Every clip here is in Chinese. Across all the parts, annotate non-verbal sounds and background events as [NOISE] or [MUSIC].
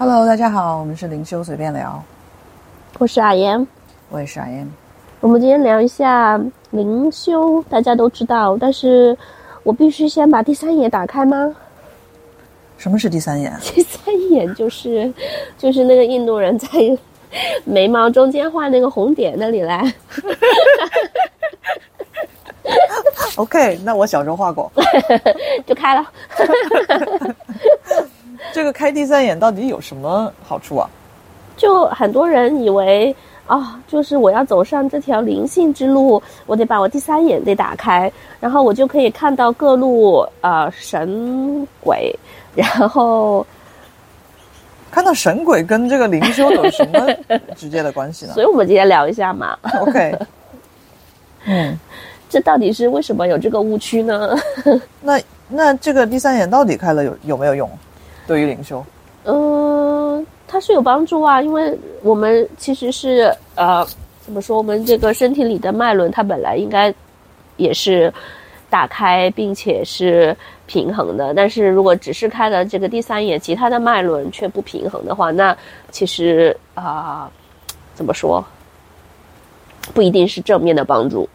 Hello，大家好，我们是灵修随便聊，我是阿言，我也是阿言。我们今天聊一下灵修，大家都知道，但是我必须先把第三眼打开吗？什么是第三眼？[LAUGHS] 第三眼就是就是那个印度人在眉毛中间画那个红点那里来。[LAUGHS] OK，那我小时候画过。[LAUGHS] 就开了。这个开第三眼到底有什么好处啊？就很多人以为啊、就是我要走上这条灵性之路，我得把我第三眼得打开，然后我就可以看到各路呃神鬼，然后看到 [LAUGHS] 神鬼跟这个灵修有什么直接的关系呢所以我们今天聊一下嘛？[LAUGHS] OK，嗯，这到底是为什么有这个误区呢？[LAUGHS] 那那这个第三眼到底开了有有没有用？对于领袖，嗯，它是有帮助啊，因为我们其实是呃，怎么说？我们这个身体里的脉轮，它本来应该也是打开，并且是平衡的。但是如果只是开了这个第三眼，其他的脉轮却不平衡的话，那其实啊、怎么说？不一定是正面的帮助。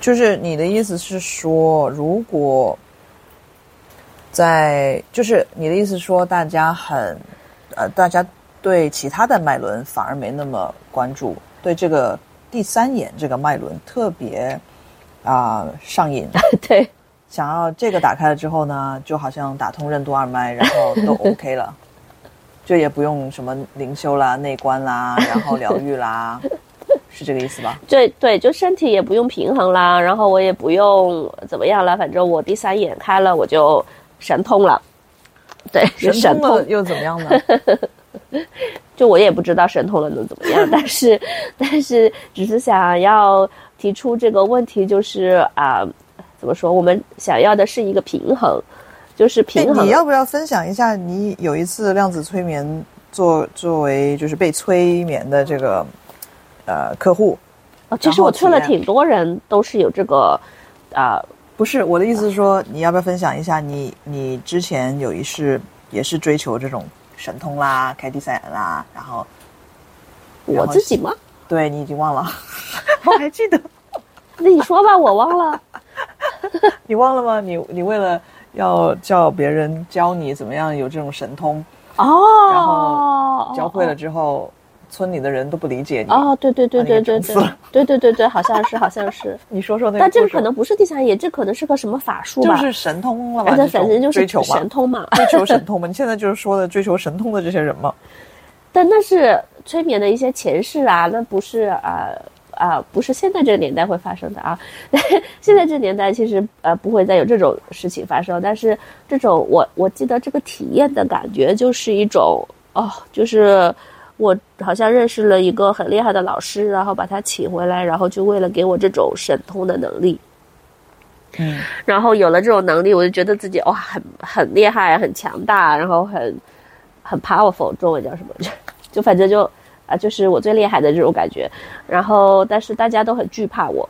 就是你的意思是说，如果在就是你的意思说，大家很呃，大家对其他的脉轮反而没那么关注，对这个第三眼这个脉轮特别啊、上瘾，[LAUGHS] 对，想要这个打开了之后呢，就好像打通任督二脉，然后都 OK 了，[LAUGHS] 就也不用什么灵修啦、内观啦，然后疗愈啦，[LAUGHS] 是这个意思吧？对对，就身体也不用平衡啦，然后我也不用怎么样了，反正我第三眼开了，我就神通了。对，就 [LAUGHS] 神神通又怎么样呢？[LAUGHS] 就我也不知道神通了能怎么样，但是但是只是想要提出这个问题，就是啊、怎么说？我们想要的是一个平衡，就是哎平衡。你要不要分享一下你有一次量子催眠作作为就是被催眠的这个呃客户？哦其实我催了挺多人，都是有这个啊、不是我的意思是说，你要不要分享一下你你之前有一世也是追求这种神通啦、开第三眼啦，然后然后我自己吗？对你已经忘了，[LAUGHS] 我还记得，那你说吧，我忘了。[LAUGHS] 你忘了吗？你你为了要叫别人教你怎么样有这种神通，哦，然后教会了之后，村里的人都不理解你。哦，对对对对对对 [LAUGHS] 对对对对，好像是好像是，[LAUGHS] 你说说那个但这个可能不是地下眼，这可能是个什么法术吧？就是神通了吧？哎，这那反正就是追求神，通嘛。[LAUGHS] 追求神通嘛。你现在就是说的追求神通的这些人嘛。但那是催眠的一些前世啊，那不是啊啊、不是现在这个年代会发生的啊。现在这个年代其实呃不会再有这种事情发生，但是这种我我记得这个体验的感觉就是一种哦，就是我好像认识了一个很厉害的老师，然后把他请回来，然后就为了给我这种神通的能力。嗯，然后有了这种能力，我就觉得自己哇，很很厉害，很强大，然后很很 powerful，中文叫什么？就 [LAUGHS] 就反正就啊，就是我最厉害的这种感觉。然后，但是大家都很惧怕我。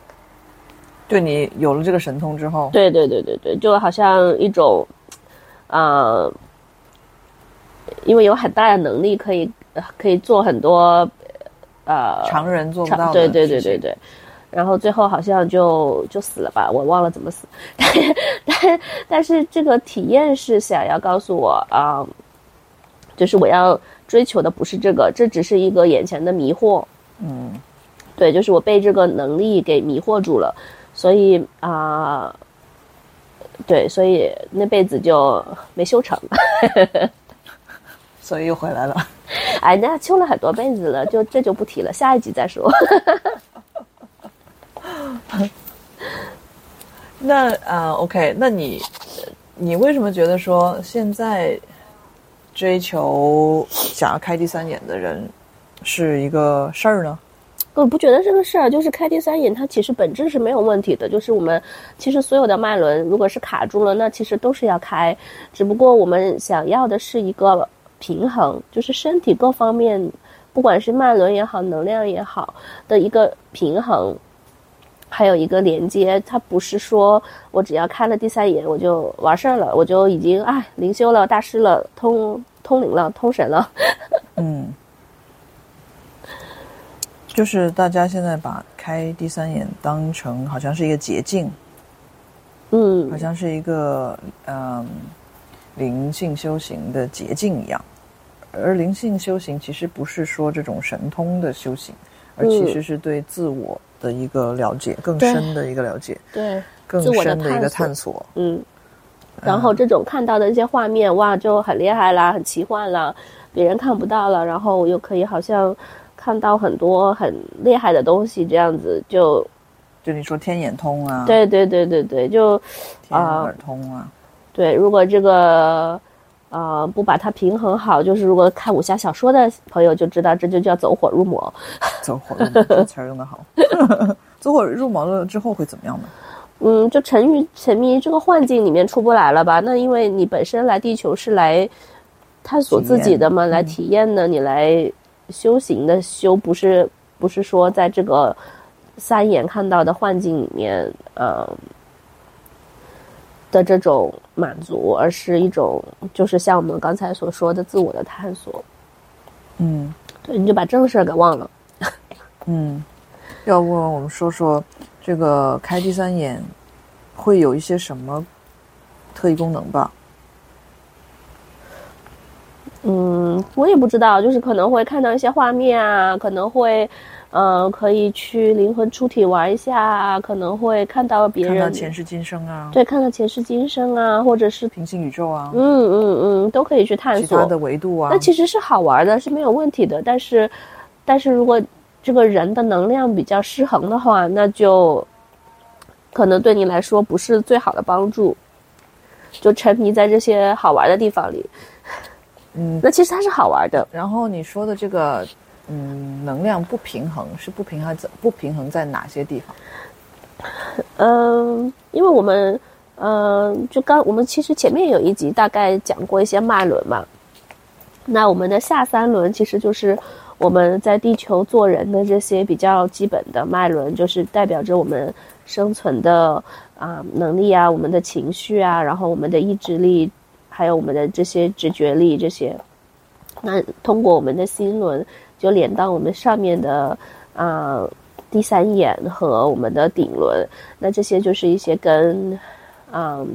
对你有了这个神通之后，对对对对对，就好像一种，呃，因为有很大的能力，可以呃可以做很多呃常人做不到对对对对。对。然后最后好像就就死了吧，我忘了怎么死。[LAUGHS] 但但但是这个体验是想要告诉我啊、就是我要追求的不是这个，这只是一个眼前的迷惑。嗯，对，就是我被这个能力给迷惑住了，所以啊、对，所以那辈子就没修成。[LAUGHS] 所以又回来了。[LAUGHS] 哎，那秋了很多辈子了，就这就不提了，下一集再说。[LAUGHS] 那呃，OK，那你你为什么觉得说现在追求想要开第三眼的人是一个事儿呢？我不觉得这个事儿，就是开第三眼，它其实本质是没有问题的。就是我们其实所有的脉轮，如果是卡住了，那其实都是要开，只不过我们想要的是一个平衡，就是身体各方面，不管是脉轮也好，能量也好的一个平衡，还有一个连接。它不是说我只要开了第三眼我就完事儿了，我就已经哎灵修了、大师了，通通灵了，通神了。嗯，就是大家现在把开第三眼当成好像是一个捷径，嗯好像是一个嗯灵性修行的捷径一样。而灵性修行其实不是说这种神通的修行，而其实是对自我的一个了解，更深的一个了解，对，更深的一个探探索。嗯。然后这种看到的一些画面，哇，就很厉害啦，很奇幻啦，别人看不到了，然后我又可以好像看到很多很厉害的东西，这样子就，就你说天眼通啊，对对对对对，就天啊耳通啊，对。如果这个呃不把它平衡好，就是如果看武侠小说的朋友就知道，这就叫走火入魔。[LAUGHS] 走火入魔，这个词儿用的好。[LAUGHS] 走火入魔了之后会怎么样呢？[LAUGHS] 嗯，就沉于沉迷这个幻境里面出不来了吧？那因为你本身来地球是来探索自己的嘛，来体验的，你来修行的修，不是不是说在这个三眼看到的幻境里面，呃的这种满足，而是一种就是像我们刚才所说的自我的探索。嗯对，你就把正事儿给忘了。[LAUGHS] 嗯，要不我们说说这个开第三眼会有一些什么特异功能吧？嗯，我也不知道，就是可能会看到一些画面啊，可能会，呃，可以去灵魂出体玩一下啊，可能会看到别人看到人前世今生啊，对，看到前世今生啊，或者是平行宇宙啊，嗯嗯嗯，都可以去探索。其他的维度啊那，其实是好玩的，是没有问题的。但是，但是如果这个人的能量比较失衡的话，那就可能对你来说不是最好的帮助。就沉迷在这些好玩的地方里，嗯，那其实它是好玩的。然后你说的这个嗯能量不平衡是不平衡在不平衡在哪些地方？嗯，因为我们，嗯，就刚我们其实前面有一集大概讲过一些脉轮嘛。那我们的下三轮其实就是我们在地球做人的这些比较基本的脉轮，就是代表着我们生存的啊、能力啊，我们的情绪啊，然后我们的意志力，还有我们的这些直觉力这些。那通过我们的心轮，就连到我们上面的啊、第三眼和我们的顶轮，那这些就是一些跟嗯。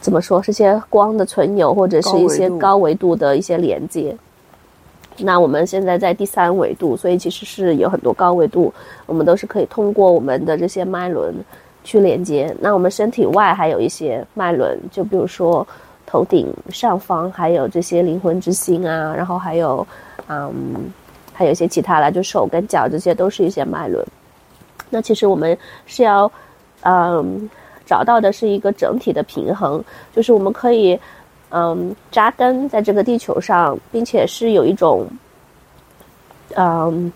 怎么说？是些光的存有，或者是一些高维度高维度的一些连接。那我们现在在第三维度，所以其实是有很多高维度，我们都是可以通过我们的这些脉轮去连接。那我们身体外还有一些脉轮，就比如说头顶上方还有这些灵魂之心啊，然后还有嗯，还有一些其他啦，就手跟脚这些都是一些脉轮。那其实我们是要嗯找到的是一个整体的平衡，就是我们可以。嗯，扎根在这个地球上，并且是有一种，嗯，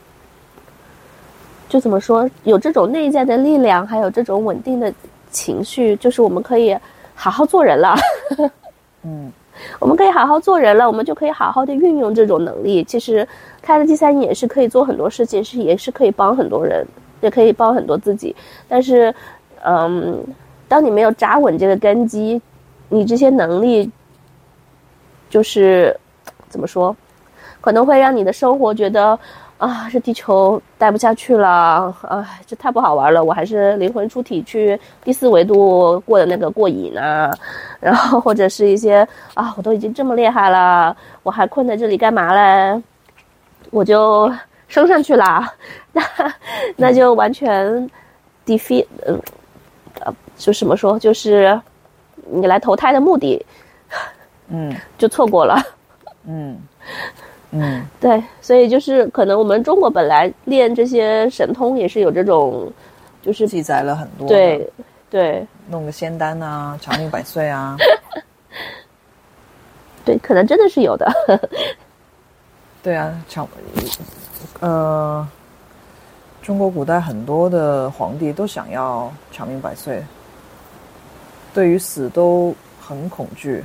就怎么说，有这种内在的力量，还有这种稳定的情绪，就是我们可以好好做人了。[LAUGHS] 嗯我们可以好好做人了，我们就可以好好的运用这种能力。其实开了第三眼是可以做很多事情，是也是可以帮很多人，也可以帮很多自己。但是，嗯，当你没有扎稳这个根基，你这些能力。就是怎么说，可能会让你的生活觉得啊，这地球待不下去了，哎，这太不好玩了，我还是灵魂出体去第四维度过的那个过瘾啊。[LAUGHS] 然后或者是一些啊，我都已经这么厉害了，我还困在这里干嘛嘞？我就升上去了，那那就完全 defeat，嗯，呃，就怎么说，就是你来投胎的目的。嗯就错过了，嗯嗯对，所以就是可能我们中国本来练这些神通也是有这种，就是记载了很多，对，对弄个仙丹啊，长命百岁啊，[LAUGHS] 对，可能真的是有的，对啊，长呃，中国古代很多的皇帝都想要长命百岁，对于死都很恐惧。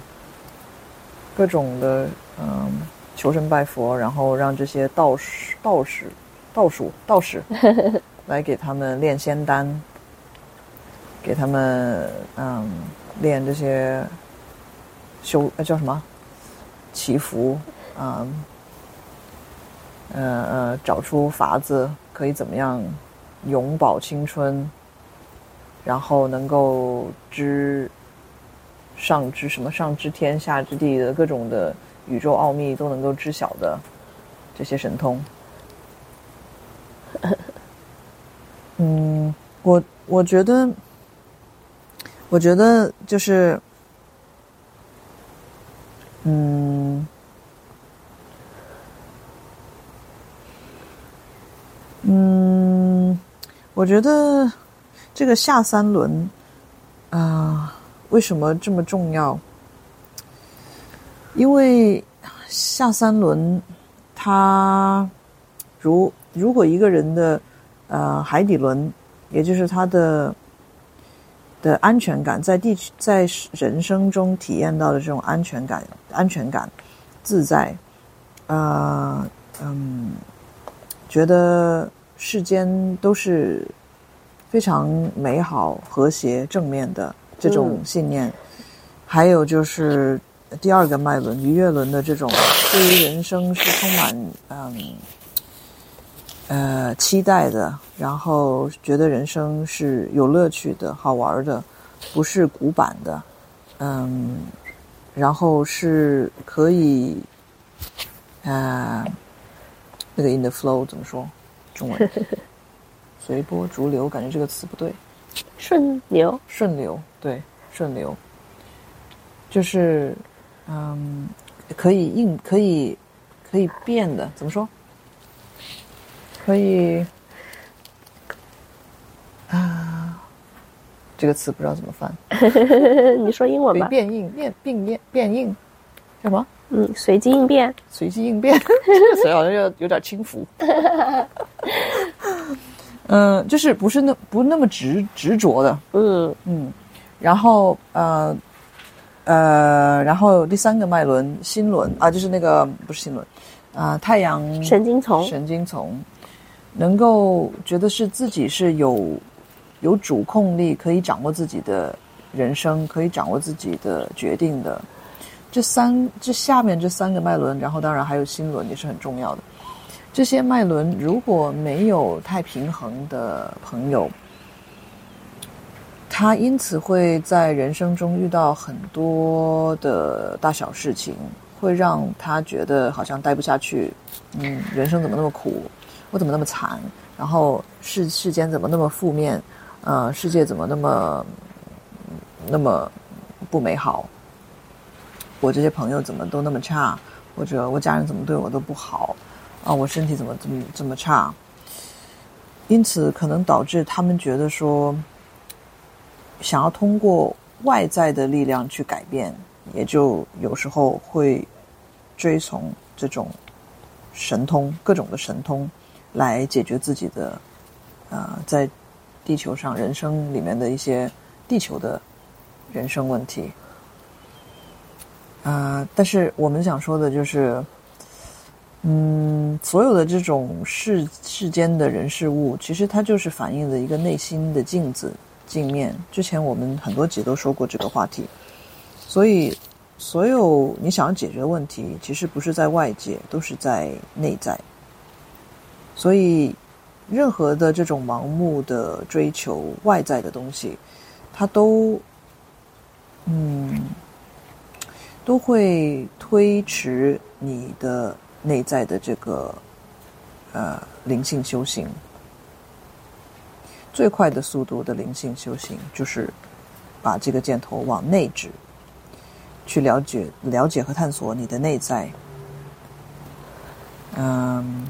各种的嗯求神拜佛，然后让这些道士、道士、道术、道士 [LAUGHS] 来给他们炼仙丹，给他们嗯练这些修呃叫什么？祈福，嗯，呃呃，找出法子可以怎么样永葆青春，然后能够知上知什么上知天下知地的各种的宇宙奥秘都能够知晓的这些神通。[LAUGHS] 嗯，我我觉得，我觉得就是，嗯，嗯，我觉得这个下三轮啊、为什么这么重要？因为下三轮，它如如果一个人的呃海底轮，也就是他的的安全感，在地在人生中体验到的这种安全感、安全感、自在，呃嗯，觉得世间都是非常美好、和谐、正面的这种信念，还有就是第二个脉轮愉悦轮的这种对于人生是充满嗯呃期待的，然后觉得人生是有乐趣的、好玩的，不是古板的，嗯，然后是可以啊、那个 in the flow 怎么说？中文 [LAUGHS] 随波逐流，感觉这个词不对。顺流，顺流，对，顺流，就是，嗯，可以应，可以，可以变的，怎么说？可以，啊，这个词不知道怎么翻，[LAUGHS] 你说英文吧。变应，变变变变应，叫什么？嗯，随机应变。随机应变，这个词好像有有点轻浮。[LAUGHS] 嗯、就是不是那不那么执执着的，嗯嗯，然后呃呃，然后第三个脉轮心轮啊，就是那个不是心轮啊、太阳神经丛神经丛，能够觉得是自己是有有主控力，可以掌握自己的人生，可以掌握自己的决定的。这三这下面这三个脉轮，然后当然还有心轮也是很重要的。这些脉轮如果没有太平衡的朋友，他因此会在人生中遇到很多的大小事情，会让他觉得好像待不下去。嗯，人生怎么那么苦？我怎么那么惨？然后世世间怎么那么负面？呃，世界怎么那么那么不美好？我这些朋友怎么都那么差？或者我家人怎么对我都不好？啊，我身体怎么这么这么差？因此，可能导致他们觉得说，想要通过外在的力量去改变，也就有时候会追从这种神通，各种的神通，来解决自己的呃，在地球上人生里面的一些地球的人生问题。啊、但是我们想说的就是，嗯，所有的这种世世间的人事物，其实它就是反映了一个内心的镜子镜面。之前我们很多集都说过这个话题，所以所有你想要解决的问题，其实不是在外界，都是在内在。所以，任何的这种盲目的追求外在的东西，它都，嗯。都会推迟你的内在的这个呃灵性修行。最快的速度的灵性修行，就是把这个箭头往内指，去了解、了解和探索你的内在。嗯，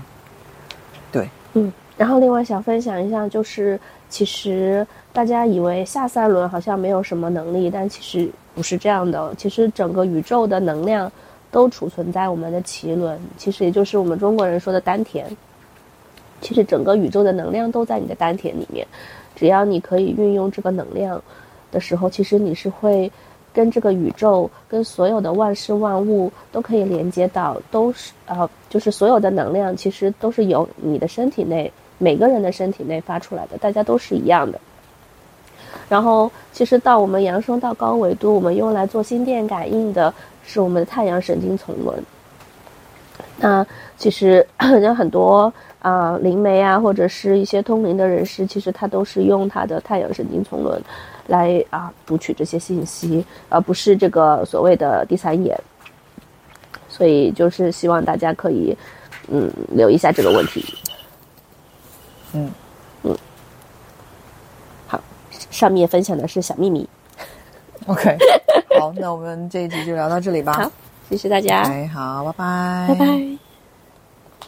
对，嗯。然后另外想分享一下，就是其实大家以为下三轮好像没有什么能力，但其实不是这样的。其实整个宇宙的能量都储存在我们的脐轮，其实也就是我们中国人说的丹田。其实整个宇宙的能量都在你的丹田里面，只要你可以运用这个能量的时候，其实你是会跟这个宇宙、跟所有的万事万物都可以连接到，都是呃，就是所有的能量其实都是由你的身体内每个人的身体内发出来的，大家都是一样的。然后，其实到我们扬升到高维度，我们用来做心电感应的是我们的太阳神经丛轮。那其实 [CLEARS THROAT] 有很多啊灵媒啊，或者是一些通灵的人士，其实他都是用他的太阳神经丛轮来啊读取这些信息，而不是这个所谓的第三眼。所以就是希望大家可以嗯留意一下这个问题。嗯嗯，好，上面分享的是小秘密。OK，[LAUGHS] 好，那我们这一集就聊到这里吧。好，谢谢大家，哎，好，拜拜，拜拜。